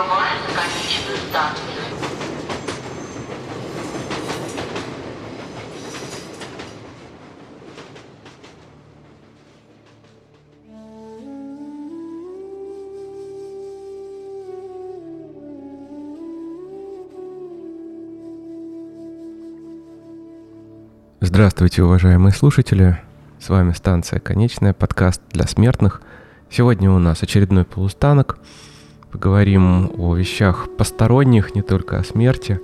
На конечную станцию. Здравствуйте, уважаемые слушатели. С вами станция «Конечная», подкаст для смертных. Сегодня у нас очередной полустанок. Поговорим о вещах посторонних, не только о смерти.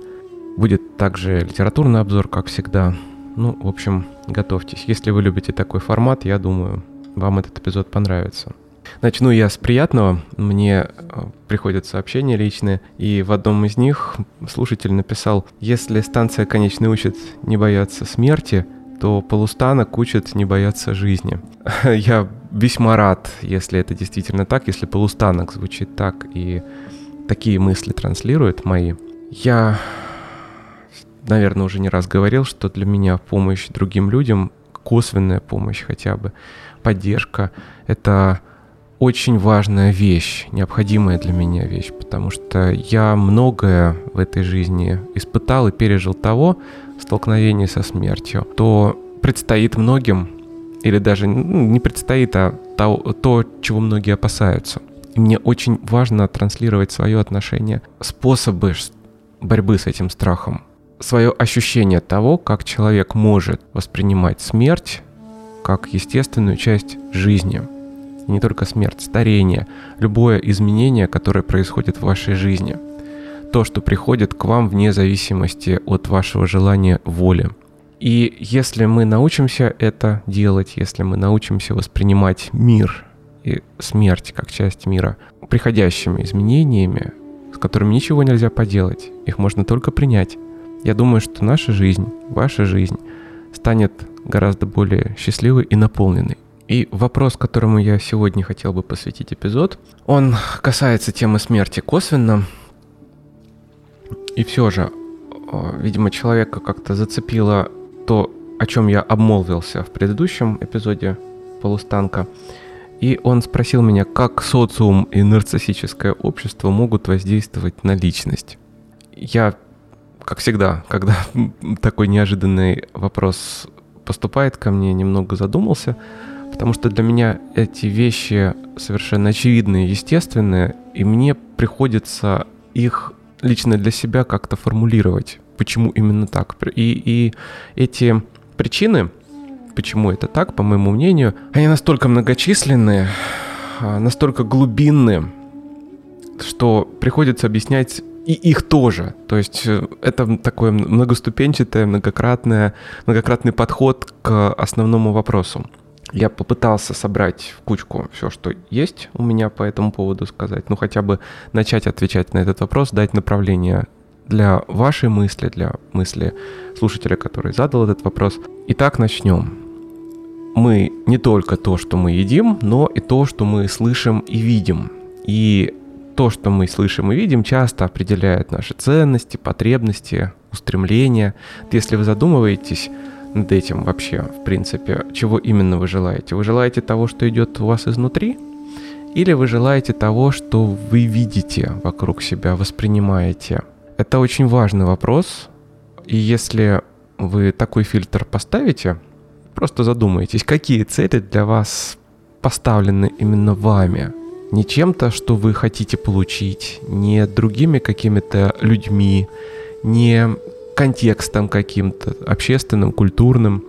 Будет также литературный обзор, как всегда. Ну, в общем, готовьтесь. Если вы любите такой формат, я думаю, вам этот эпизод понравится. Начну я с приятного. Мне э, приходят сообщения личные, и в одном из них слушатель написал, если станция конечной учит не бояться смерти, то полустанок учит не бояться жизни. Я весьма рад, если это действительно так, если полустанок звучит так и такие мысли транслирует мои. Я, наверное, уже не раз говорил, что для меня помощь другим людям, косвенная помощь хотя бы, поддержка, это очень важная вещь, необходимая для меня вещь, потому что я многое в этой жизни испытал и пережил того, столкновение со смертью, то предстоит многим, или даже ну, не предстоит, а то, то, чего многие опасаются. И мне очень важно транслировать свое отношение, способы борьбы с этим страхом, свое ощущение того, как человек может воспринимать смерть как естественную часть жизни. И не только смерть, старение, любое изменение, которое происходит в вашей жизни – то, что приходит к вам вне зависимости от вашего желания воли. И если мы научимся это делать, если мы научимся воспринимать мир и смерть как часть мира приходящими изменениями, с которыми ничего нельзя поделать, их можно только принять, я думаю, что наша жизнь, ваша жизнь станет гораздо более счастливой и наполненной. И вопрос, которому я сегодня хотел бы посвятить эпизод, он касается темы смерти косвенно, и все же, видимо, человека как-то зацепило то, о чем я обмолвился в предыдущем эпизоде полустанка. И он спросил меня, как социум и нарциссическое общество могут воздействовать на личность. Я, как всегда, когда такой неожиданный вопрос поступает ко мне, немного задумался, потому что для меня эти вещи совершенно очевидные, естественные, и мне приходится их лично для себя как-то формулировать, почему именно так. И, и эти причины, почему это так, по моему мнению, они настолько многочисленные, а, настолько глубинные, что приходится объяснять и их тоже. То есть э, это такой многоступенчатый, многократное, многократный подход к основному вопросу. Я попытался собрать в кучку все, что есть у меня по этому поводу сказать. Ну, хотя бы начать отвечать на этот вопрос, дать направление для вашей мысли, для мысли слушателя, который задал этот вопрос. Итак, начнем. Мы не только то, что мы едим, но и то, что мы слышим и видим. И то, что мы слышим и видим, часто определяет наши ценности, потребности, устремления. Если вы задумываетесь, над этим вообще, в принципе, чего именно вы желаете? Вы желаете того, что идет у вас изнутри? Или вы желаете того, что вы видите вокруг себя, воспринимаете? Это очень важный вопрос. И если вы такой фильтр поставите, просто задумайтесь, какие цели для вас поставлены именно вами. Не чем-то, что вы хотите получить, не другими какими-то людьми, не контекстом каким-то, общественным, культурным,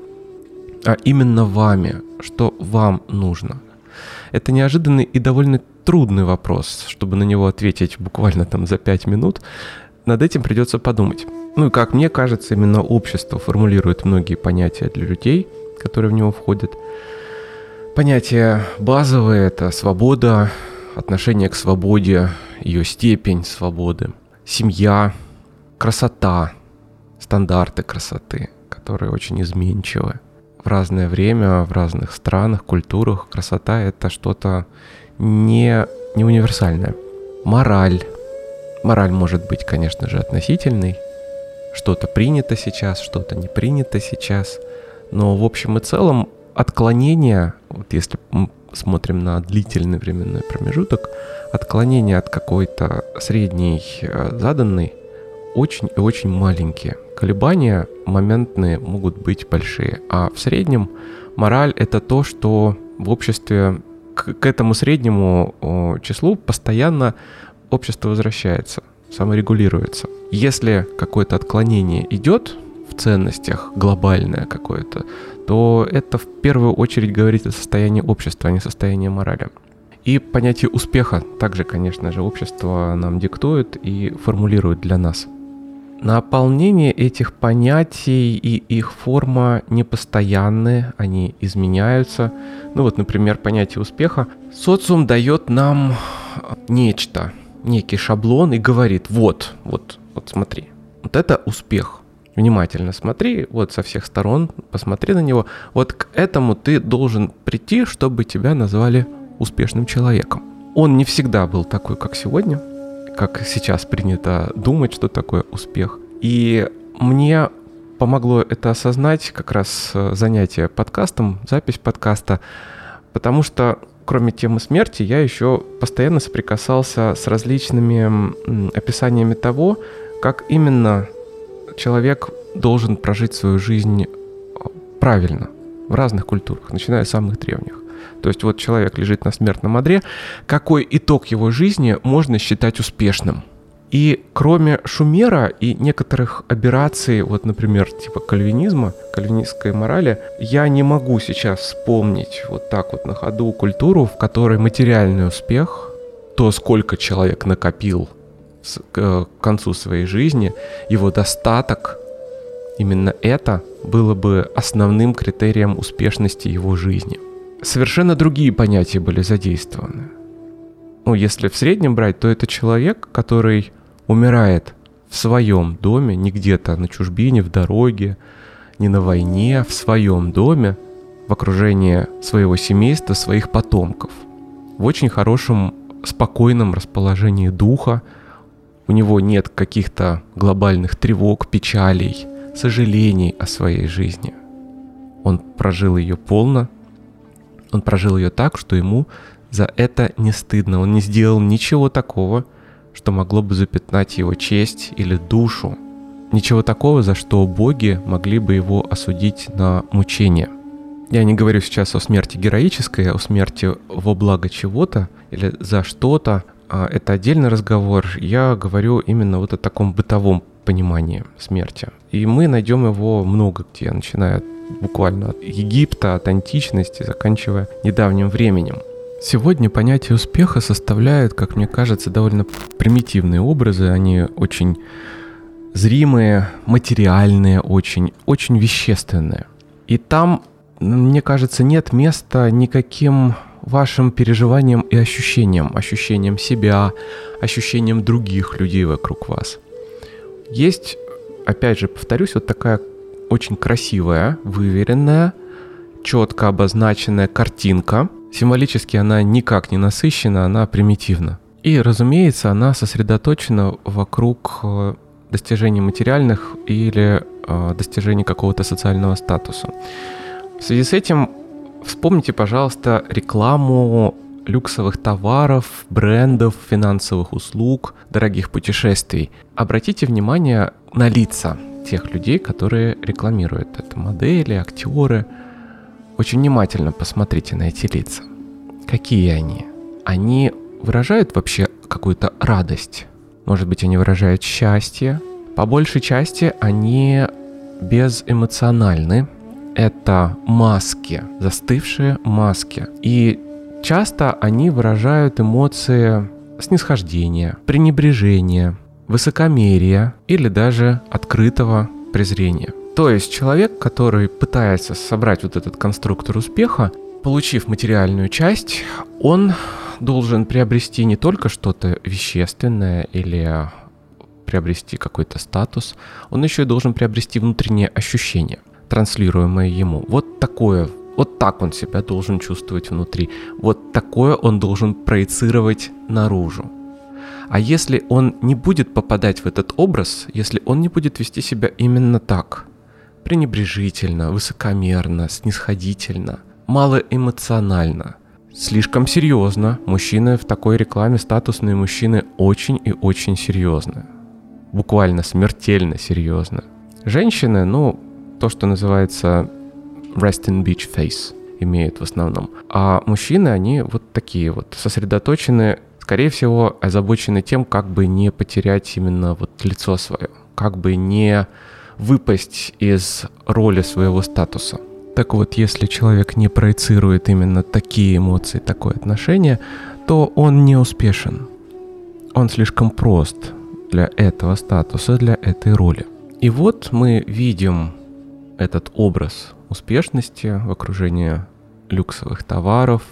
а именно вами, что вам нужно. Это неожиданный и довольно трудный вопрос, чтобы на него ответить буквально там за пять минут. Над этим придется подумать. Ну и как мне кажется, именно общество формулирует многие понятия для людей, которые в него входят. Понятия базовые — это свобода, отношение к свободе, ее степень свободы, семья, красота, стандарты красоты, которые очень изменчивы. В разное время, в разных странах, культурах красота — это что-то не, не универсальное. Мораль. Мораль может быть, конечно же, относительной. Что-то принято сейчас, что-то не принято сейчас. Но в общем и целом отклонения, вот если смотрим на длительный временной промежуток, отклонения от какой-то средней э, заданной очень и очень маленькие. Колебания моментные могут быть большие, а в среднем мораль это то, что в обществе к, к этому среднему числу постоянно общество возвращается, саморегулируется. Если какое-то отклонение идет в ценностях, глобальное какое-то, то это в первую очередь говорит о состоянии общества, а не состоянии морали. И понятие успеха также, конечно же, общество нам диктует и формулирует для нас. Наполнение этих понятий и их форма непостоянны, они изменяются. Ну вот, например, понятие успеха. Социум дает нам нечто, некий шаблон и говорит, вот, вот, вот смотри, вот это успех. Внимательно смотри, вот со всех сторон, посмотри на него. Вот к этому ты должен прийти, чтобы тебя назвали успешным человеком. Он не всегда был такой, как сегодня, как сейчас принято думать, что такое успех. И мне помогло это осознать как раз э, занятие подкастом, запись подкаста, потому что кроме темы смерти, я еще постоянно соприкасался с различными описаниями того, как именно человек должен прожить свою жизнь э, правильно в разных культурах, начиная с самых древних. То есть вот человек лежит на смертном одре, какой итог его жизни можно считать успешным? И кроме Шумера и некоторых операций, вот, например, типа кальвинизма, кальвинистской морали, я не могу сейчас вспомнить вот так вот на ходу культуру, в которой материальный успех, то, сколько человек накопил к концу своей жизни, его достаток, именно это было бы основным критерием успешности его жизни совершенно другие понятия были задействованы. Ну, если в среднем брать, то это человек, который умирает в своем доме, не где-то на чужбине, в дороге, не на войне, а в своем доме, в окружении своего семейства, своих потомков. В очень хорошем, спокойном расположении духа. У него нет каких-то глобальных тревог, печалей, сожалений о своей жизни. Он прожил ее полно, он прожил ее так, что ему за это не стыдно. Он не сделал ничего такого, что могло бы запятнать его честь или душу. Ничего такого, за что боги могли бы его осудить на мучение. Я не говорю сейчас о смерти героической, а о смерти во благо чего-то или за что-то. А это отдельный разговор. Я говорю именно вот о таком бытовом понимании смерти. И мы найдем его много где, начиная буквально от Египта, от античности, заканчивая недавним временем. Сегодня понятие успеха составляет, как мне кажется, довольно примитивные образы. Они очень зримые, материальные, очень, очень вещественные. И там, мне кажется, нет места никаким вашим переживаниям и ощущениям, ощущениям себя, ощущениям других людей вокруг вас. Есть, опять же, повторюсь, вот такая очень красивая, выверенная, четко обозначенная картинка. Символически она никак не насыщена, она примитивна. И, разумеется, она сосредоточена вокруг э, достижений материальных или э, достижений какого-то социального статуса. В связи с этим вспомните, пожалуйста, рекламу люксовых товаров, брендов, финансовых услуг, дорогих путешествий. Обратите внимание на лица тех людей, которые рекламируют это. Модели, актеры. Очень внимательно посмотрите на эти лица. Какие они? Они выражают вообще какую-то радость. Может быть, они выражают счастье. По большей части они безэмоциональны. Это маски, застывшие маски. И часто они выражают эмоции снисхождения, пренебрежения, высокомерия или даже открытого презрения. То есть человек, который пытается собрать вот этот конструктор успеха, получив материальную часть, он должен приобрести не только что-то вещественное или приобрести какой-то статус, он еще и должен приобрести внутреннее ощущение, транслируемое ему. Вот такое, вот так он себя должен чувствовать внутри, вот такое он должен проецировать наружу. А если он не будет попадать в этот образ, если он не будет вести себя именно так, пренебрежительно, высокомерно, снисходительно, малоэмоционально, слишком серьезно. Мужчины в такой рекламе, статусные мужчины, очень и очень серьезны. Буквально смертельно серьезно. Женщины, ну, то, что называется resting beach face имеют в основном. А мужчины, они вот такие вот, сосредоточены, скорее всего, озабочены тем, как бы не потерять именно вот лицо свое, как бы не выпасть из роли своего статуса. Так вот, если человек не проецирует именно такие эмоции, такое отношение, то он не успешен. Он слишком прост для этого статуса, для этой роли. И вот мы видим этот образ успешности в окружении люксовых товаров.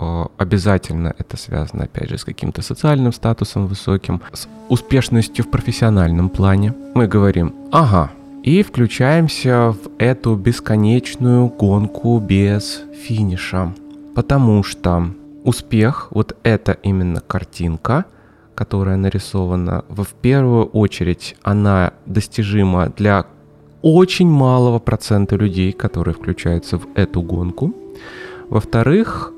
Э, обязательно это связано, опять же, с каким-то социальным статусом высоким, с успешностью в профессиональном плане. Мы говорим, ага, и включаемся в эту бесконечную гонку без финиша. Потому что успех, вот это именно картинка, которая нарисована, в первую очередь она достижима для очень малого процента людей, которые включаются в эту гонку. Во-вторых,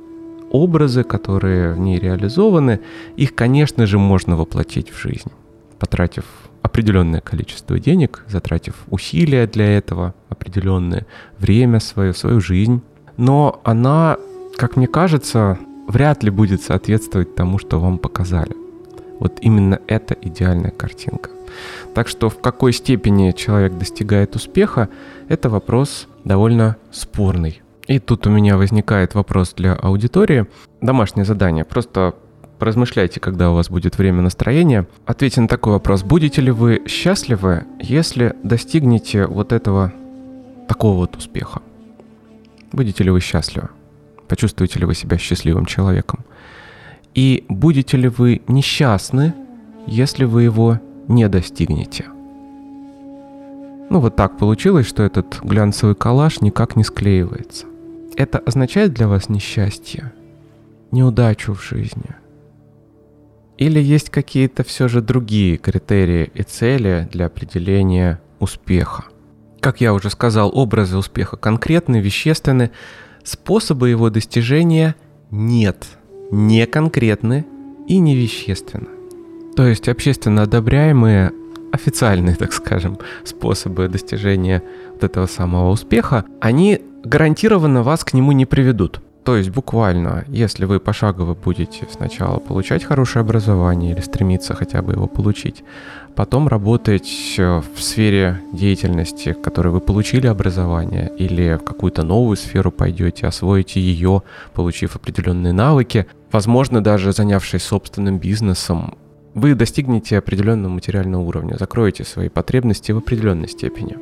образы, которые в ней реализованы, их, конечно же, можно воплотить в жизнь, потратив определенное количество денег, затратив усилия для этого, определенное время свое, свою жизнь. Но она, как мне кажется, вряд ли будет соответствовать тому, что вам показали. Вот именно это идеальная картинка. Так что в какой степени человек достигает успеха, это вопрос довольно спорный. И тут у меня возникает вопрос для аудитории. Домашнее задание. Просто поразмышляйте, когда у вас будет время настроения. Ответьте на такой вопрос. Будете ли вы счастливы, если достигнете вот этого такого вот успеха? Будете ли вы счастливы? Почувствуете ли вы себя счастливым человеком? И будете ли вы несчастны, если вы его не достигнете. Ну вот так получилось, что этот глянцевый коллаж никак не склеивается. Это означает для вас несчастье, неудачу в жизни? Или есть какие-то все же другие критерии и цели для определения успеха? Как я уже сказал, образы успеха конкретны, вещественны, способы его достижения нет, не конкретны и не вещественны. То есть общественно одобряемые официальные, так скажем, способы достижения вот этого самого успеха, они гарантированно вас к нему не приведут. То есть буквально, если вы пошагово будете сначала получать хорошее образование или стремиться хотя бы его получить, потом работать в сфере деятельности, в которой вы получили образование, или в какую-то новую сферу пойдете, освоите ее, получив определенные навыки, возможно, даже занявшись собственным бизнесом, вы достигнете определенного материального уровня, закроете свои потребности в определенной степени.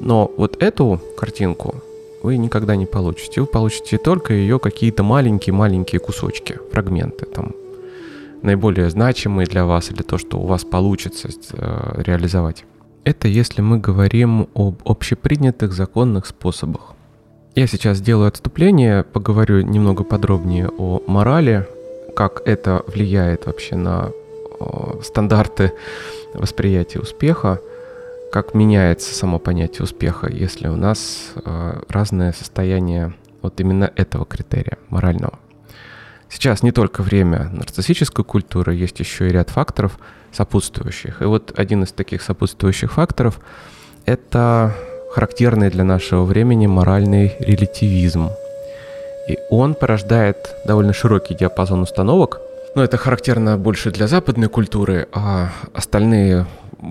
Но вот эту картинку вы никогда не получите. Вы получите только ее какие-то маленькие-маленькие кусочки, фрагменты, там, наиболее значимые для вас или то, что у вас получится э, реализовать. Это если мы говорим об общепринятых законных способах. Я сейчас сделаю отступление, поговорю немного подробнее о морали, как это влияет вообще на стандарты восприятия успеха, как меняется само понятие успеха, если у нас э, разное состояние вот именно этого критерия морального. Сейчас не только время нарциссической культуры, есть еще и ряд факторов сопутствующих. И вот один из таких сопутствующих факторов — это характерный для нашего времени моральный релятивизм. И он порождает довольно широкий диапазон установок — но это характерно больше для западной культуры, а остальные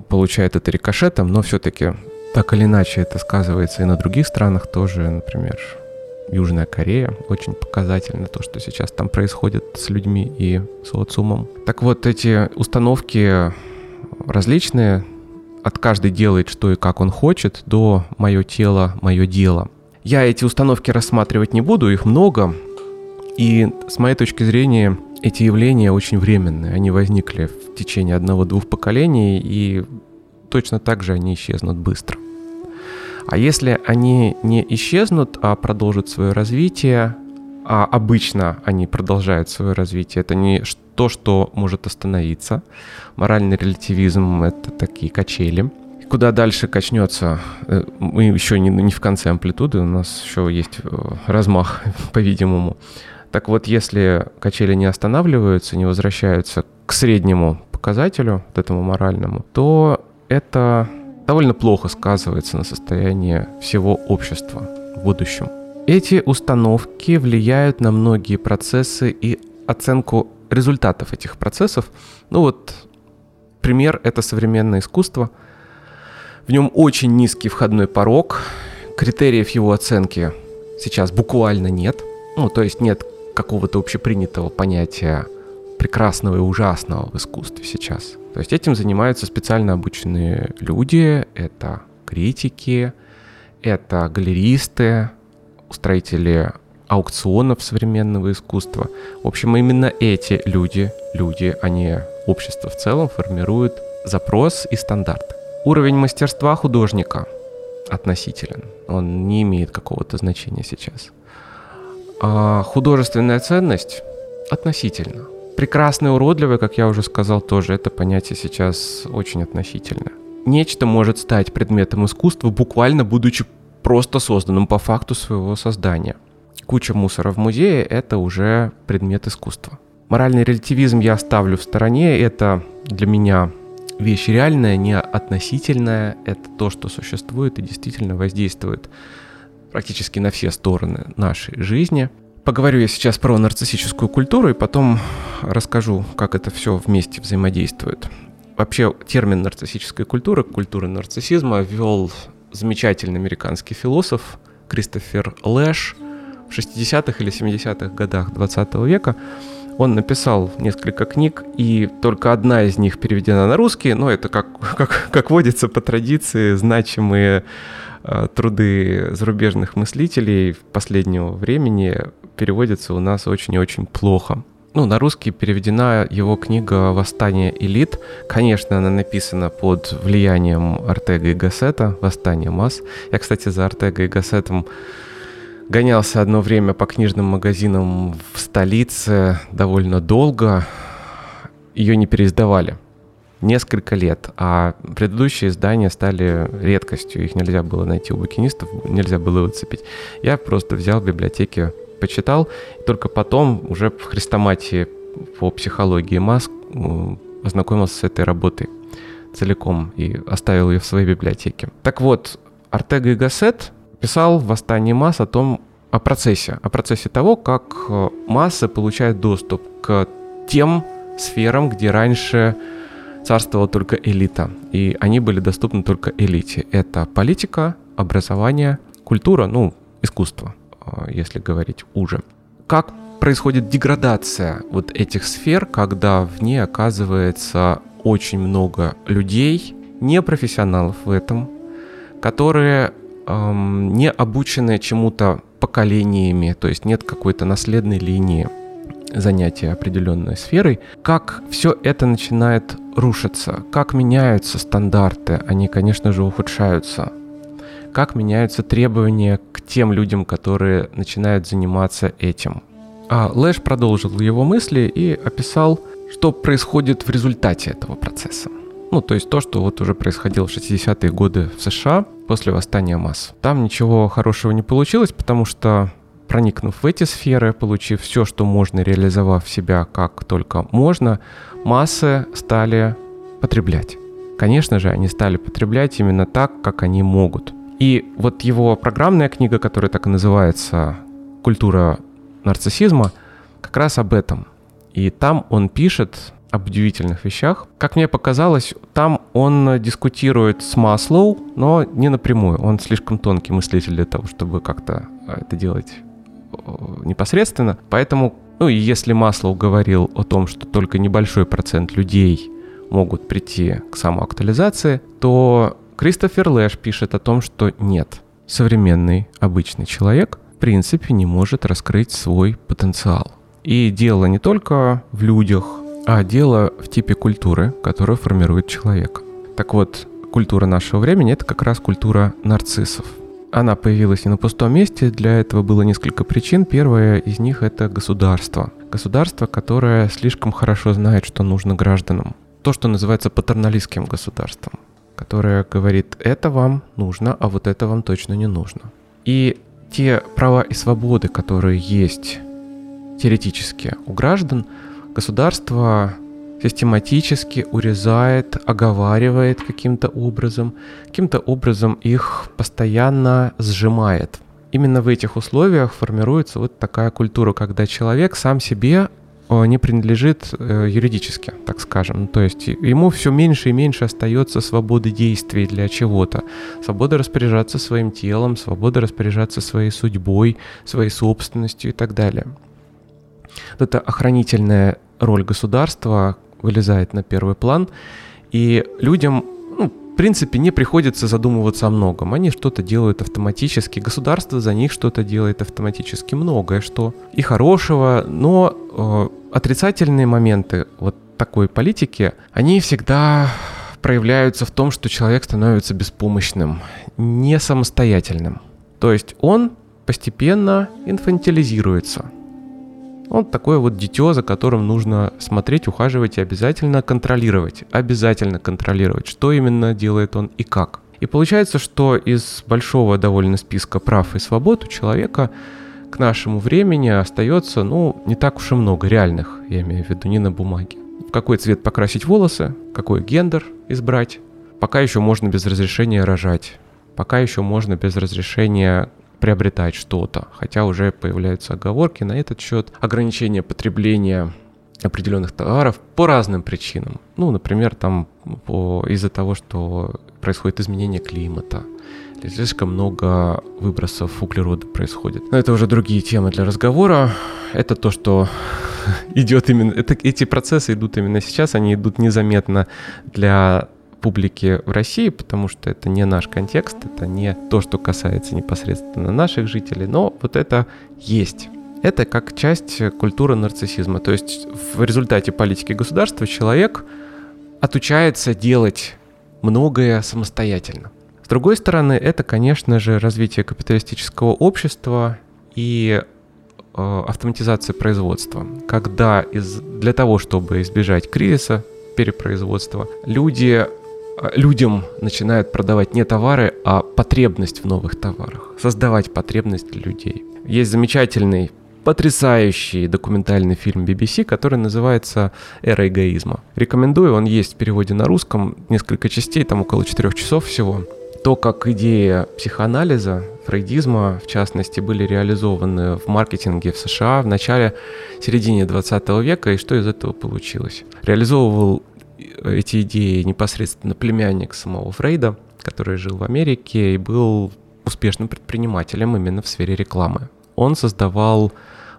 получают это рикошетом, но все-таки так или иначе это сказывается и на других странах тоже, например, Южная Корея. Очень показательно то, что сейчас там происходит с людьми и социумом. Так вот, эти установки различные. От каждый делает что и как он хочет, до мое тело, мое дело. Я эти установки рассматривать не буду, их много. И с моей точки зрения, эти явления очень временные. Они возникли в течение одного-двух поколений, и точно так же они исчезнут быстро. А если они не исчезнут, а продолжат свое развитие, а обычно они продолжают свое развитие, это не то, что может остановиться. Моральный релятивизм — это такие качели. Куда дальше качнется, э, мы еще не, не в конце амплитуды, у нас еще есть э, размах, по-видимому Так вот, если качели не останавливаются, не возвращаются к среднему показателю, вот этому моральному, то это довольно плохо сказывается на состоянии всего общества в будущем. Эти установки влияют на многие процессы и оценку результатов этих процессов. Ну вот, пример — это современное искусство. В нем очень низкий входной порог, критериев его оценки сейчас буквально нет. Ну, то есть нет какого-то общепринятого понятия прекрасного и ужасного в искусстве сейчас. То есть этим занимаются специально обученные люди, это критики, это галеристы, устроители аукционов современного искусства. В общем, именно эти люди, люди, а не общество в целом, формируют запрос и стандарт. Уровень мастерства художника относителен. Он не имеет какого-то значения сейчас. А художественная ценность относительно. Прекрасное, уродливое, как я уже сказал, тоже это понятие сейчас очень относительное. Нечто может стать предметом искусства, буквально будучи просто созданным по факту своего создания. Куча мусора в музее — это уже предмет искусства. Моральный релятивизм я оставлю в стороне. Это для меня вещь реальная, не относительная. Это то, что существует и действительно воздействует практически на все стороны нашей жизни. Поговорю я сейчас про нарциссическую культуру и потом расскажу, как это все вместе взаимодействует. Вообще термин нарциссической культуры, культура нарциссизма ввел замечательный американский философ Кристофер Лэш в 60-х или 70-х годах 20 века. Он написал несколько книг, и только одна из них переведена на русский, но это, как, как, как водится по традиции, значимые труды зарубежных мыслителей последнего времени переводятся у нас очень и очень плохо. Ну, на русский переведена его книга «Восстание элит». Конечно, она написана под влиянием Артега и Гассета «Восстание масс». Я, кстати, за Артега и Гассетом гонялся одно время по книжным магазинам в столице довольно долго. Ее не переиздавали несколько лет, а предыдущие издания стали редкостью. Их нельзя было найти у букинистов, нельзя было выцепить. Я просто взял в библиотеке почитал, и только потом уже в хрестоматии по психологии масс ознакомился с этой работой целиком и оставил ее в своей библиотеке. Так вот, Артега и Гассет писал в «Восстании масс» о том, о процессе, о процессе того, как э, массы получают доступ к тем сферам, где раньше царствовала только элита, и они были доступны только элите. Это политика, образование, культура, ну, искусство. А, если говорить уже. Как происходит деградация вот этих сфер, когда в ней оказывается очень много людей, не профессионалов в этом, которые эм, не обучены чему-то поколениями, то есть нет какой-то наследной линии занятия определенной сферой, как все это начинает рушиться, как меняются стандарты, они, конечно же, ухудшаются как меняются требования к тем людям, которые начинают заниматься этим. А Лэш продолжил его мысли и описал, что происходит в результате этого процесса. Ну, то есть то, что вот уже происходило в 60-е годы в США после восстания масс. Там ничего хорошего не получилось, потому что проникнув в эти сферы, получив все, что можно, реализовав себя как только можно, массы стали потреблять. Конечно же, они стали потреблять именно так, как они могут. И вот его программная книга, которая так и называется «Культура нарциссизма», как раз об этом. И там он пишет об удивительных вещах. Как мне показалось, там он дискутирует с Маслоу, но не напрямую. Он слишком тонкий мыслитель для того, чтобы как-то а, это делать э, непосредственно. Поэтому, ну и если Маслоу говорил о том, что только небольшой процент людей могут прийти к самоактуализации, то Кристофер Лэш пишет о том, что нет, современный обычный человек в принципе не может раскрыть свой потенциал. И дело не только в людях, а дело в типе культуры, которую формирует человек. Так вот, культура нашего времени — это как раз культура нарциссов. Она появилась не на пустом месте, для этого было несколько причин. Первая из них — это государство. Государство, которое слишком хорошо знает, что нужно гражданам. То, что называется патерналистским государством которая говорит, это вам нужно, а вот это вам точно не нужно. И те права и свободы, которые есть теоретически у граждан, государство систематически урезает, оговаривает каким-то образом, каким-то образом их постоянно сжимает. Именно в этих условиях формируется вот такая культура, когда человек сам себе не принадлежит э, юридически, так скажем. То есть ему все меньше и меньше остается свободы действий для чего-то. Свобода распоряжаться своим телом, свобода распоряжаться своей судьбой, своей собственностью и так далее. Эта охранительная роль государства вылезает на первый план, и людям ну, в принципе, не приходится задумываться о многом. Они что-то делают автоматически, государство за них что-то делает автоматически, многое что и хорошего, но э, отрицательные моменты вот такой политики, они всегда проявляются в том, что человек становится беспомощным, не самостоятельным. То есть он постепенно инфантилизируется – он такое вот дитё, за которым нужно смотреть, ухаживать и обязательно контролировать. Обязательно контролировать, что именно делает он и как. И получается, что из большого довольно списка прав и свобод у человека к нашему времени остается, ну, не так уж и много реальных, я имею в виду, не на бумаге. В какой цвет покрасить волосы, какой гендер избрать. Пока еще можно без разрешения рожать. Пока еще можно без разрешения приобретать что-то, хотя уже появляются оговорки на этот счет, ограничение потребления определенных товаров по разным причинам. Ну, например, там по, из-за того, что происходит изменение климата, слишком много выбросов углерода происходит. Но это уже другие темы для разговора. Это то, что идет именно... Это, эти процессы идут именно сейчас, они идут незаметно для публики в России, потому что это не наш контекст, это не то, что касается непосредственно наших жителей, но вот это есть. Это как часть культуры нарциссизма. То есть в результате политики государства человек отучается делать многое самостоятельно. С другой стороны, это, конечно же, развитие капиталистического общества и э, автоматизация производства, когда из, для того, чтобы избежать кризиса, перепроизводства, люди людям начинают продавать не товары, а потребность в новых товарах, создавать потребность для людей. Есть замечательный потрясающий документальный фильм BBC, который называется «Эра эгоизма». Рекомендую, он есть в переводе на русском, несколько частей, там около четырех часов всего. То, как идея психоанализа, фрейдизма, в частности, были реализованы в маркетинге в США в начале, середине 20 века, и что из этого получилось. Реализовывал эти идеи непосредственно племянник самого Фрейда, который жил в Америке и был успешным предпринимателем именно в сфере рекламы. Он создавал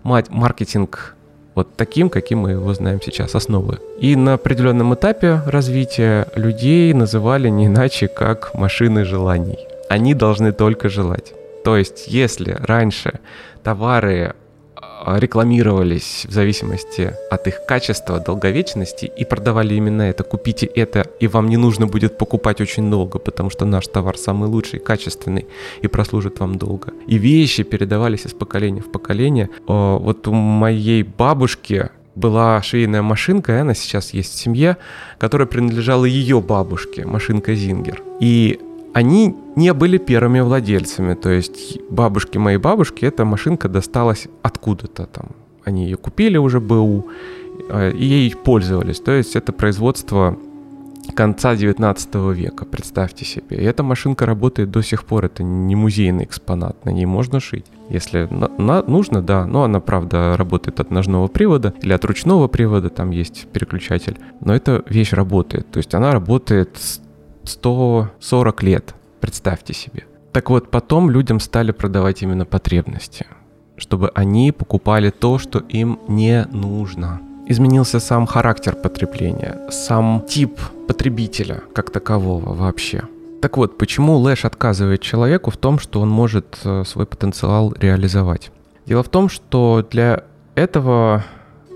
маркетинг вот таким, каким мы его знаем сейчас, основы. И на определенном этапе развития людей называли не иначе, как машины желаний. Они должны только желать. То есть, если раньше товары рекламировались в зависимости от их качества, долговечности и продавали именно это. Купите это, и вам не нужно будет покупать очень долго, потому что наш товар самый лучший, качественный и прослужит вам долго. И вещи передавались из поколения в поколение. А, вот у моей бабушки была швейная машинка, и она сейчас есть в семье, которая принадлежала ее бабушке, машинка Зингер. И они не были первыми владельцами. То есть бабушки моей бабушки эта машинка досталась откуда-то там. Они ее купили уже БУ э, и ей пользовались. То есть это производство конца 19 века, представьте себе. И эта машинка работает до сих пор, это не музейный экспонат, на ней можно шить. Если на, на, нужно, да, но она, правда, работает от ножного привода или от ручного привода, там есть переключатель. Но эта вещь работает, то есть она работает 140 лет, представьте себе. Так вот, потом людям стали продавать именно потребности, чтобы они покупали то, что им не нужно. Изменился сам характер потребления, сам тип потребителя как такового вообще. Так вот, почему Лэш отказывает человеку в том, что он может э, свой потенциал реализовать? Дело в том, что для этого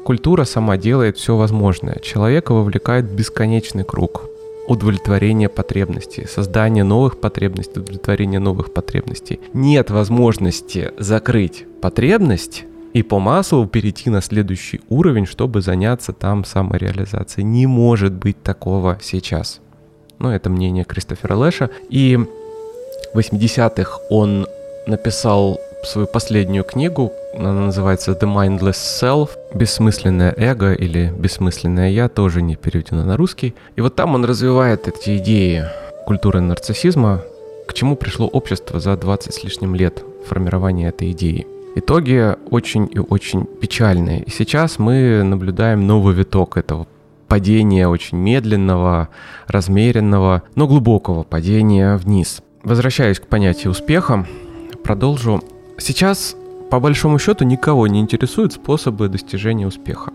культура сама делает все возможное. Человека вовлекает бесконечный круг удовлетворения потребностей, создания новых потребностей, удовлетворения новых потребностей. Нет возможности закрыть потребность и по маслу перейти на следующий уровень, чтобы заняться там самореализацией. Не может быть такого сейчас. Но это мнение Кристофера Лэша. И в 80-х он написал свою последнюю книгу, она называется The Mindless Self, бессмысленное эго или бессмысленное я, тоже не переведено на русский. И вот там он развивает эти идеи культуры нарциссизма, к чему пришло общество за 20 с лишним лет формирования этой идеи. Итоги очень и очень печальные. И сейчас мы наблюдаем новый виток этого падения очень медленного, размеренного, но глубокого падения вниз. Возвращаясь к понятию успеха, продолжу. Сейчас, по большому счету, никого не интересуют способы достижения успеха.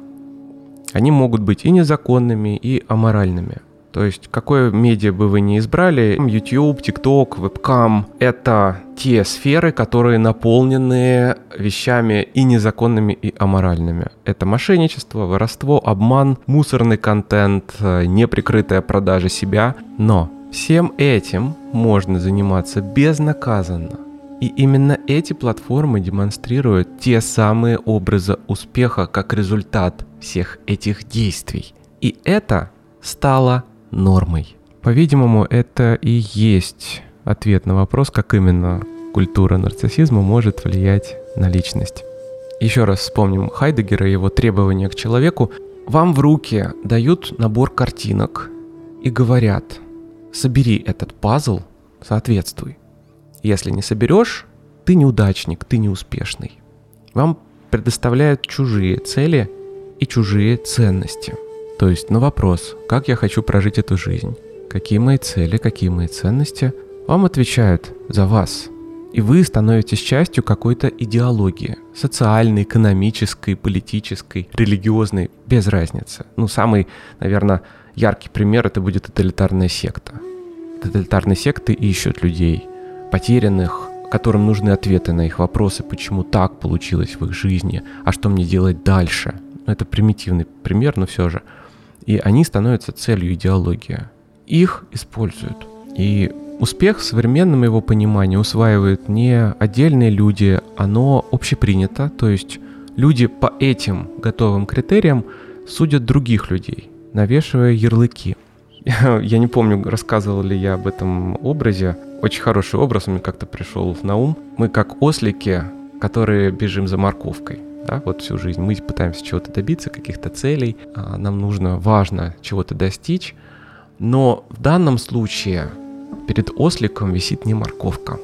Они могут быть и незаконными, и аморальными – то есть, какое медиа бы вы ни избрали, YouTube, TikTok, вебкам — это те сферы, которые наполнены вещами и незаконными, и аморальными. Это мошенничество, воровство, обман, мусорный контент, неприкрытая продажа себя. Но всем этим можно заниматься безнаказанно. И именно эти платформы демонстрируют те самые образы успеха как результат всех этих действий. И это стало нормой. По-видимому, это и есть ответ на вопрос, как именно культура нарциссизма может влиять на личность. Еще раз вспомним Хайдегера и его требования к человеку. Вам в руки дают набор картинок и говорят, собери этот пазл, соответствуй. Если не соберешь, ты неудачник, ты неуспешный. Вам предоставляют чужие цели и чужие ценности – то есть на вопрос, как я хочу прожить эту жизнь, какие мои цели, какие мои ценности, вам отвечают за вас. И вы становитесь частью какой-то идеологии. Социальной, экономической, политической, религиозной, без разницы. Ну, самый, наверное, яркий пример это будет тоталитарная секта. Тоталитарные секты ищут людей, потерянных, которым нужны ответы на их вопросы, почему так получилось в их жизни, а что мне делать дальше. Ну, это примитивный пример, но все же – и они становятся целью идеологии. Их используют. И успех в современном его понимании усваивают не отдельные люди, оно общепринято, то есть люди по этим готовым критериям судят других людей, навешивая ярлыки. Я не помню, рассказывал ли я об этом образе. Очень хороший образ мне как-то пришел на ум. Мы как ослики, которые бежим за морковкой да, вот всю жизнь. Мы пытаемся чего-то добиться, каких-то целей, а, нам нужно, важно чего-то достичь, но в данном случае перед осликом висит не морковка.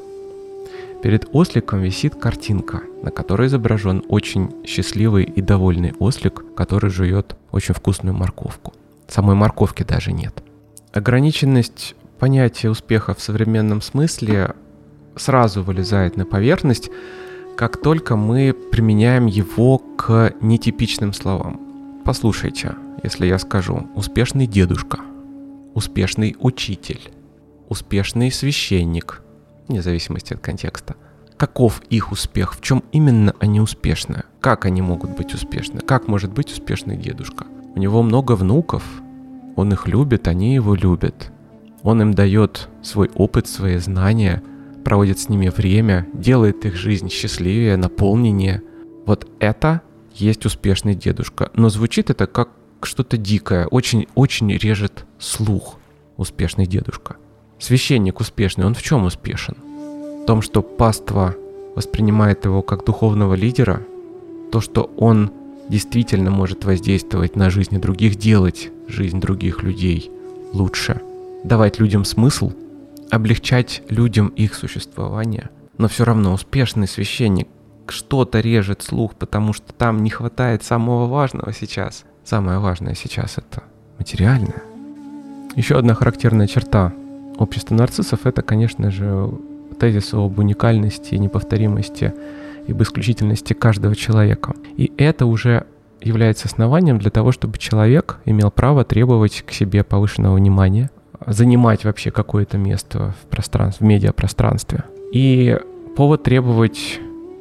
Перед осликом висит картинка, на которой изображен очень счастливый и довольный ослик, который жует очень вкусную морковку. Самой морковки даже нет. Ограниченность понятия успеха в современном смысле сразу вылезает на поверхность, как только мы применяем его к нетипичным словам. Послушайте, если я скажу «успешный дедушка», «успешный учитель», «успешный священник», вне зависимости от контекста, каков их успех, в чем именно они успешны, как они могут быть успешны, как может быть успешный дедушка. У него много внуков, он их любит, они его любят. Он им дает свой опыт, свои знания – проводит с ними время, делает их жизнь счастливее, наполненнее. Вот это есть успешный дедушка. Но звучит это как что-то дикое, очень-очень режет слух успешный дедушка. Священник успешный, он в чем успешен? В том, что паства воспринимает его как духовного лидера, то, что он действительно может воздействовать на жизни других, делать жизнь других людей лучше, давать людям смысл – облегчать людям их существование. Но все равно успешный священник что-то режет слух, потому что там не хватает самого важного сейчас. Самое важное сейчас это материальное. Еще одна характерная черта общества нарциссов это, конечно же, тезис об уникальности, неповторимости и об исключительности каждого человека. И это уже является основанием для того, чтобы человек имел право требовать к себе повышенного внимания, занимать вообще какое-то место в пространстве, в медиапространстве. И повод требовать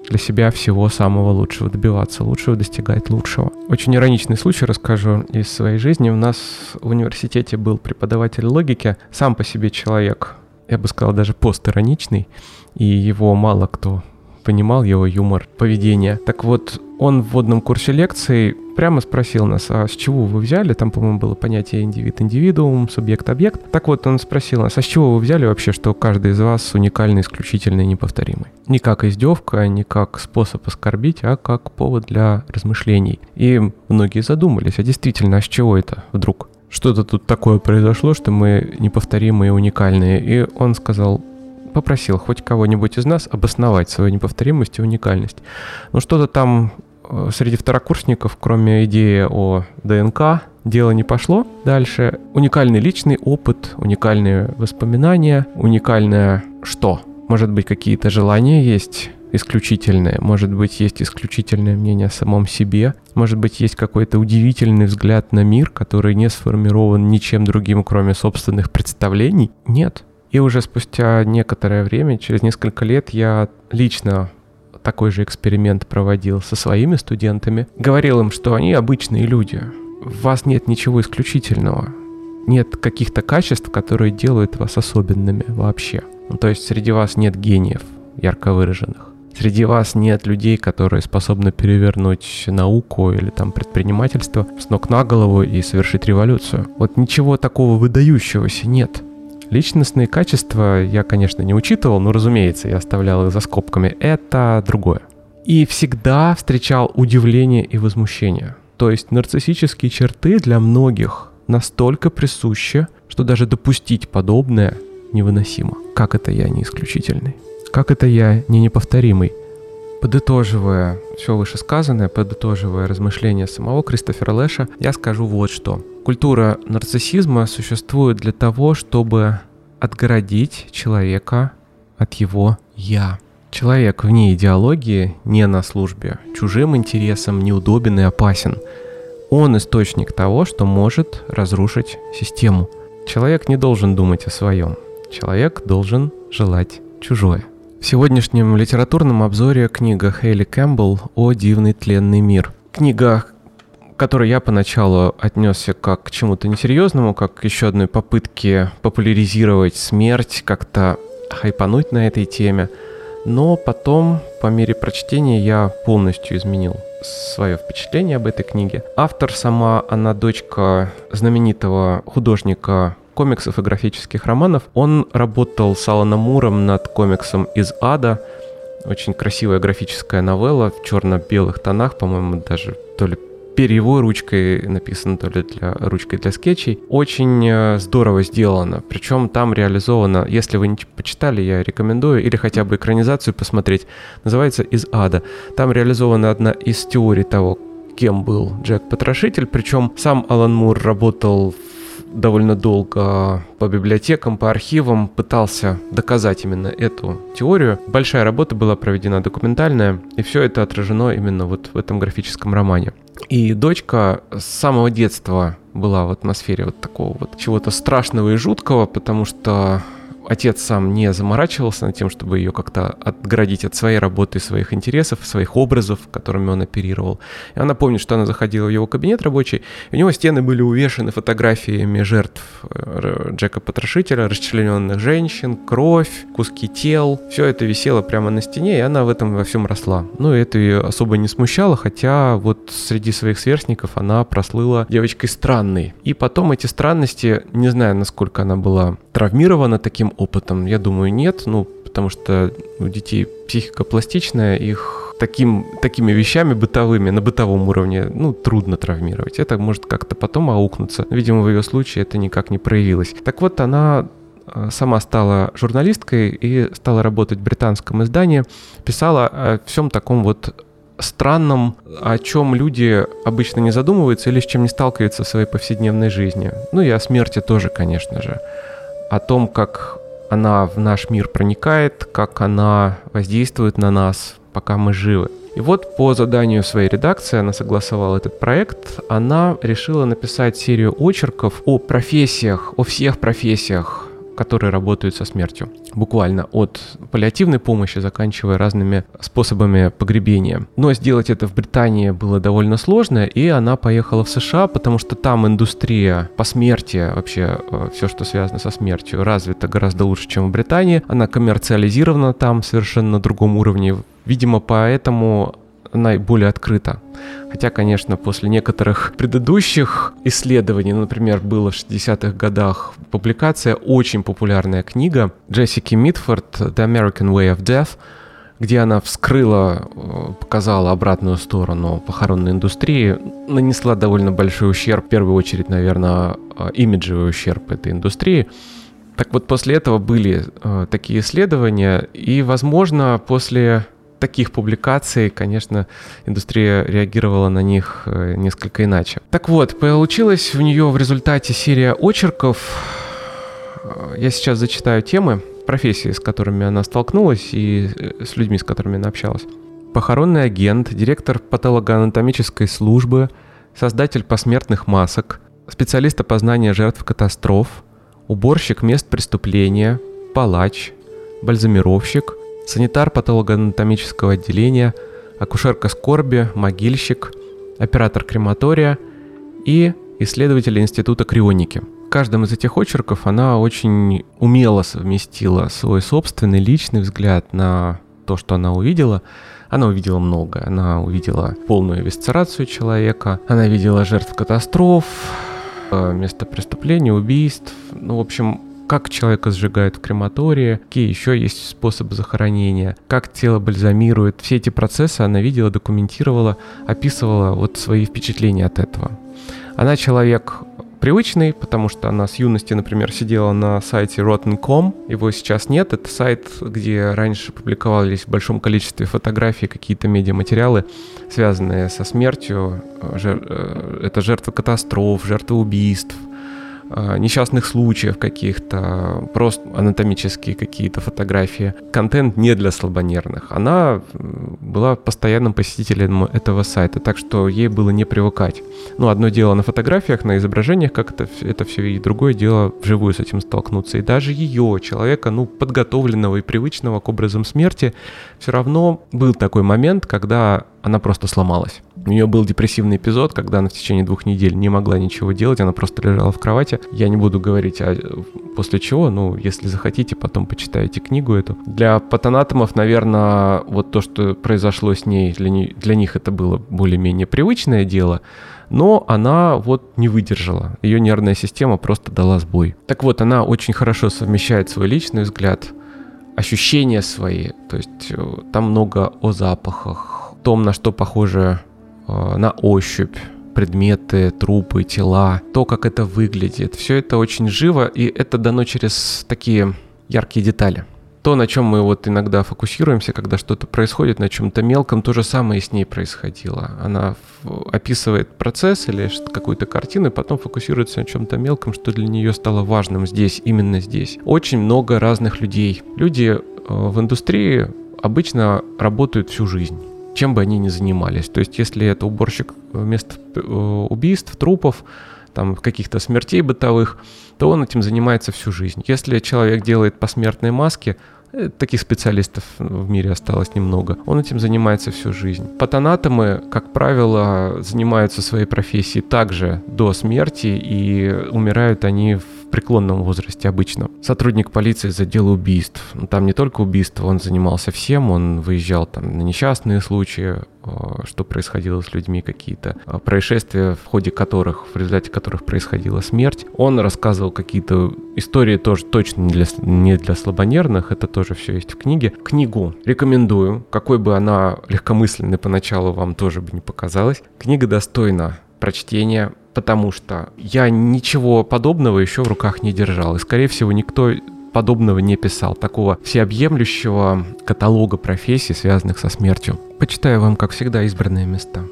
для себя всего самого лучшего, добиваться лучшего, достигать лучшего. Очень ироничный случай расскажу из своей жизни. У нас в университете был преподаватель логики, сам по себе человек, я бы сказал, даже постироничный, и его мало кто понимал его юмор поведения. Так вот, он в вводном курсе лекций прямо спросил нас, а с чего вы взяли? Там, по-моему, было понятие индивид-индивидуум, субъект-объект. Так вот, он спросил нас, а с чего вы взяли вообще, что каждый из вас уникальный, исключительный, неповторимый? Не как издевка, не как способ оскорбить, а как повод для размышлений. И многие задумались, а действительно, а с чего это вдруг? Что-то тут такое произошло, что мы неповторимые и уникальные. И он сказал, попросил хоть кого-нибудь из нас обосновать свою неповторимость и уникальность. Ну что-то там э, среди второкурсников, кроме идеи о ДНК, дело не пошло. Дальше уникальный личный опыт, уникальные воспоминания, уникальное что? Может быть, какие-то желания есть исключительное, может быть, есть исключительное мнение о самом себе, может быть, есть какой-то удивительный взгляд на мир, который не сформирован ничем другим, кроме собственных представлений. Нет, и уже спустя некоторое время, через несколько лет, я лично такой же эксперимент проводил со своими студентами. Говорил им, что они обычные люди. В вас нет ничего исключительного. Нет каких-то качеств, которые делают вас особенными вообще. Ну, то есть среди вас нет гениев ярко выраженных. Среди вас нет людей, которые способны перевернуть науку или там предпринимательство с ног на голову и совершить революцию. Вот ничего такого выдающегося нет. Личностные качества я, конечно, не учитывал, но, разумеется, я оставлял их за скобками. Это другое. И всегда встречал удивление и возмущение. То есть нарциссические черты для многих настолько присущи, что даже допустить подобное невыносимо. Как это я не исключительный? Как это я не неповторимый? Подытоживая все вышесказанное, подытоживая размышления самого Кристофера Лэша, я скажу вот что. Культура нарциссизма существует для того, чтобы отгородить человека от его «я». Человек вне идеологии, не на службе, чужим интересам неудобен и опасен. Он источник того, что может разрушить систему. Человек не должен думать о своем. Человек должен желать чужое. В сегодняшнем литературном обзоре книга Хейли Кэмпбелл «О дивный тленный мир». Книга, которой я поначалу отнесся как к чему-то несерьезному, как к еще одной попытке популяризировать смерть, как-то хайпануть на этой теме. Но потом, по мере прочтения, я полностью изменил свое впечатление об этой книге. Автор сама, она дочка знаменитого художника комиксов и графических романов. Он работал с Аланом Муром над комиксом «Из ада», очень красивая графическая новелла в черно-белых тонах, по-моему, даже то ли перьевой ручкой написано, то ли для, ручкой для скетчей. Очень э, здорово сделано. Причем там реализовано, если вы не почитали, я рекомендую, или хотя бы экранизацию посмотреть, называется «Из ада». Там реализована одна из теорий того, кем был Джек Потрошитель. Причем сам Алан Мур работал в довольно долго по библиотекам, по архивам пытался доказать именно эту теорию. Большая работа была проведена документальная, и все это отражено именно вот в этом графическом романе. И дочка с самого детства была в атмосфере вот такого вот чего-то страшного и жуткого, потому что отец сам не заморачивался над тем, чтобы ее как-то отградить от своей работы, своих интересов, своих образов, которыми он оперировал. И она помнит, что она заходила в его кабинет рабочий, и у него стены были увешаны фотографиями жертв э, Джека Потрошителя, расчлененных женщин, кровь, куски тел. Все это висело прямо на стене, и она в этом во всем росла. Ну, и это ее особо не смущало, хотя вот среди своих сверстников она прослыла девочкой странной. И потом эти странности, не знаю, насколько она была травмирована таким опытом? Я думаю, нет, ну, потому что у детей психика пластичная, их таким, такими вещами бытовыми, на бытовом уровне, ну, трудно травмировать. Это может как-то потом аукнуться. Видимо, в ее случае это никак не проявилось. Так вот, она э, сама стала журналисткой и стала работать в британском издании, писала о всем таком вот странном, о чем люди обычно не задумываются или с чем не сталкиваются в своей повседневной жизни. Ну и о смерти тоже, конечно же. О том, как она в наш мир проникает, как она воздействует на нас, пока мы живы. И вот по заданию своей редакции, она согласовала этот проект, она решила написать серию очерков о профессиях, о всех профессиях которые работают со смертью. Буквально от паллиативной помощи, заканчивая разными способами погребения. Но сделать это в Британии было довольно сложно, и она поехала в США, потому что там индустрия по смерти, вообще э, все, что связано со смертью, развита гораздо лучше, чем в Британии. Она коммерциализирована там совершенно на другом уровне. Видимо, поэтому она более открыта. Хотя, конечно, после некоторых предыдущих исследований, ну, например, было в 60-х годах публикация, очень популярная книга Джессики Митфорд «The American Way of Death», где она вскрыла, э, показала обратную сторону похоронной индустрии, нанесла довольно большой ущерб, в первую очередь, наверное, э, имиджевый ущерб этой индустрии. Так вот, после этого были э, такие исследования, и, возможно, после таких публикаций, конечно, индустрия реагировала на них э, несколько иначе. Так вот, получилась в нее в результате серия очерков. Э, я сейчас зачитаю темы профессии, с которыми она столкнулась, и э, с людьми, с которыми она общалась. Похоронный агент, директор патологоанатомической службы, создатель посмертных масок, специалист опознания жертв катастроф, уборщик мест преступления, палач, бальзамировщик – санитар патологоанатомического отделения, акушерка скорби, могильщик, оператор крематория и исследователь Института крионики. В каждом из этих очерков она очень умело совместила свой собственный личный взгляд на то, что она увидела. Она увидела много. Она увидела полную висцерацию человека, она видела жертв катастроф, э, место преступления, убийств. Ну, в общем, как человека сжигают в крематории, какие еще есть способы захоронения, как тело бальзамирует. Все эти процессы она видела, документировала, описывала вот свои впечатления от этого. Она человек привычный, потому что она с юности, например, сидела на сайте Rotten.com, его сейчас нет, это сайт, где раньше публиковались в большом количестве фотографий, какие-то медиаматериалы, связанные со смертью, э, это жертвы катастроф, жертвы убийств, несчастных случаев каких-то, просто анатомические какие-то фотографии. Контент не для слабонервных. Она была постоянным посетителем этого сайта, так что ей было не привыкать. Ну, одно дело на фотографиях, на изображениях, как это, это все, и другое дело вживую с этим столкнуться. И даже ее, человека, ну, подготовленного и привычного к образам смерти, все равно был такой момент, когда она просто сломалась. У нее был депрессивный эпизод, когда она в течение двух недель не могла ничего делать, она просто лежала в кровати. Я не буду говорить, а после чего, ну, если захотите, потом почитайте книгу эту. Для патанатомов, наверное, вот то, что произошло с ней, для, не, для них это было более-менее привычное дело, но она вот не выдержала. Ее нервная система просто дала сбой. Так вот, она очень хорошо совмещает свой личный взгляд, ощущения свои, то есть э, там много о запахах, том, на что похоже э, на ощупь, предметы, трупы, тела, то, как это выглядит. Все это очень живо, и это дано через такие яркие детали. То, на чем мы вот иногда фокусируемся, когда что-то происходит, на чем-то мелком, то же самое с ней происходило. Она описывает процесс или какую-то картину, и потом фокусируется на чем-то мелком, что для нее стало важным здесь, именно здесь. Очень много разных людей. Люди э, в индустрии обычно работают всю жизнь чем бы они ни занимались. То есть, если это уборщик мест э, убийств, трупов, там каких-то смертей бытовых, то он этим занимается всю жизнь. Если человек делает посмертные маски, Э, таких специалистов в мире осталось немного. Он этим занимается всю жизнь. Патанатомы, как правило, занимаются своей профессией также до смерти, и умирают они в преклонном возрасте обычно. Сотрудник полиции из отдела убийств. Ну, там не только убийства, он занимался всем, он выезжал там на несчастные случаи, Э, что происходило с людьми, какие-то э, происшествия, в ходе которых, в результате которых происходила смерть. Он рассказывал какие-то истории тоже точно не для, не для слабонервных, это тоже все есть в книге. Книгу рекомендую, какой бы она легкомысленной поначалу вам тоже бы не показалась. Книга достойна прочтения, потому что я ничего подобного еще в руках не держал. И, скорее всего, никто подобного не писал, такого всеобъемлющего каталога профессий, связанных со смертью. Почитаю вам, как всегда, избранные места.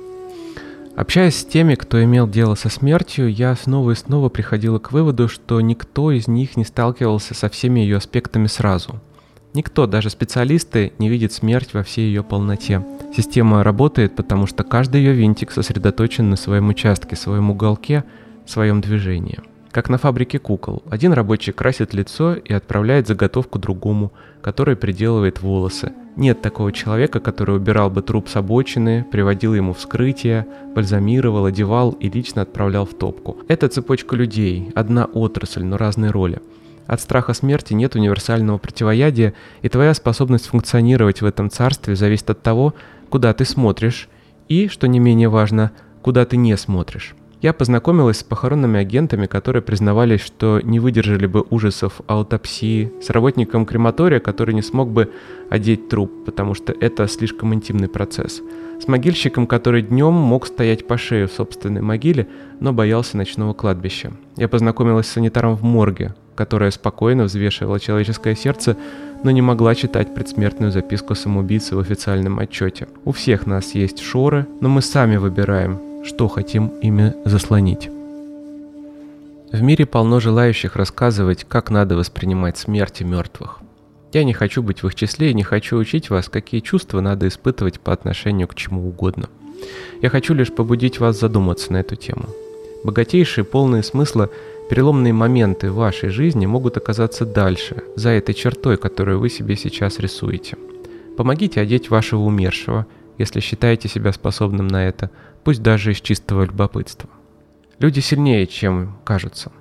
Общаясь с теми, кто имел дело со смертью, я снова и снова приходила к выводу, что никто из них не сталкивался со всеми ее аспектами сразу. Никто, даже специалисты, не видит смерть во всей ее полноте. Система работает, потому что каждый ее винтик сосредоточен на своем участке, своем уголке, своем движении – Как на фабрике кукол. Один рабочий красит лицо и отправляет заготовку другому, который приделывает волосы. Нет такого человека, который убирал бы труп с обочины, приводил ему вскрытие, бальзамировал, одевал и лично отправлял в топку. Это цепочка людей, одна отрасль, но разные роли. От страха смерти нет универсального противоядия, и твоя способность функционировать в этом царстве зависит от того, куда ты смотришь, и, что не менее важно, куда ты не смотришь. Я познакомилась с похоронными агентами, которые признавались, что не выдержали бы ужасов аутопсии, с работником крематория, который не смог бы одеть труп, потому что это слишком интимный процесс, с могильщиком, который днем мог стоять по шею в собственной могиле, но боялся ночного кладбища. Я познакомилась с санитаром в морге, которая спокойно взвешивала человеческое сердце, но не могла читать предсмертную записку самоубийцы в официальном отчете. У всех нас есть шоры, но мы сами выбираем, что хотим ими заслонить. В мире полно желающих рассказывать, как надо воспринимать смерть и мертвых. Я не хочу быть в их числе и не хочу учить вас, какие чувства надо испытывать по отношению к чему угодно. Я хочу лишь побудить вас задуматься на эту тему. Богатейшие, полные смысла, переломные моменты в вашей жизни могут оказаться дальше, за этой чертой, которую вы себе сейчас рисуете. Помогите одеть вашего умершего, если считаете себя способным на это, пусть даже из чистого любопытства. Люди сильнее, чем кажутся.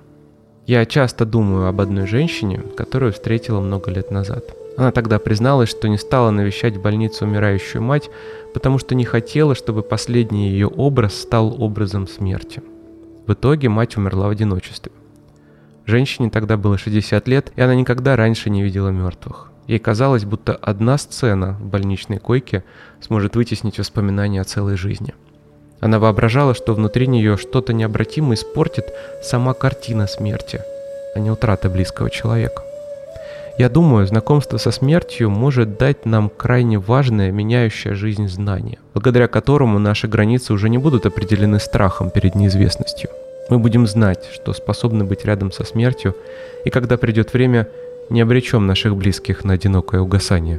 Я часто думаю об одной женщине, которую встретила много лет назад. Она тогда призналась, что не стала навещать в больнице умирающую мать, потому что не хотела, чтобы последний ее образ стал образом смерти. В итоге мать умерла в одиночестве. Женщине тогда было 60 лет, и она никогда раньше не видела мертвых. Ей казалось, будто одна сцена в больничной койке сможет вытеснить воспоминания о целой жизни. Она воображала, что внутри нее что-то необратимо испортит сама картина смерти, а не утрата близкого человека. Я думаю, знакомство со смертью может дать нам крайне важное, меняющее жизнь знание, благодаря которому наши границы уже не будут определены страхом перед неизвестностью. Мы будем знать, что способны быть рядом со смертью, и когда придет время, не обречем наших близких на одинокое угасание.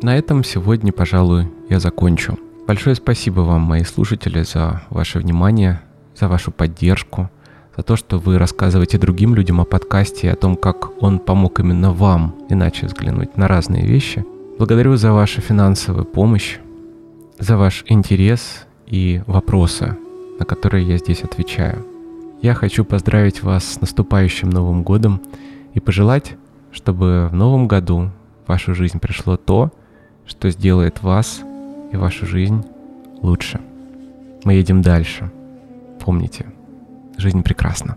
На этом сегодня, пожалуй, я закончу. Большое спасибо вам, мои слушатели, за ваше внимание, за вашу поддержку, за то, что вы рассказываете другим людям о подкасте и о том, как он помог именно вам иначе взглянуть на разные вещи. Благодарю за вашу финансовую помощь, за ваш интерес и вопросы, на которые я здесь отвечаю. Я хочу поздравить вас с наступающим Новым годом и пожелать, чтобы в новом году в вашу жизнь пришло то, что сделает вас и вашу жизнь лучше. Мы едем дальше. Помните, жизнь прекрасна.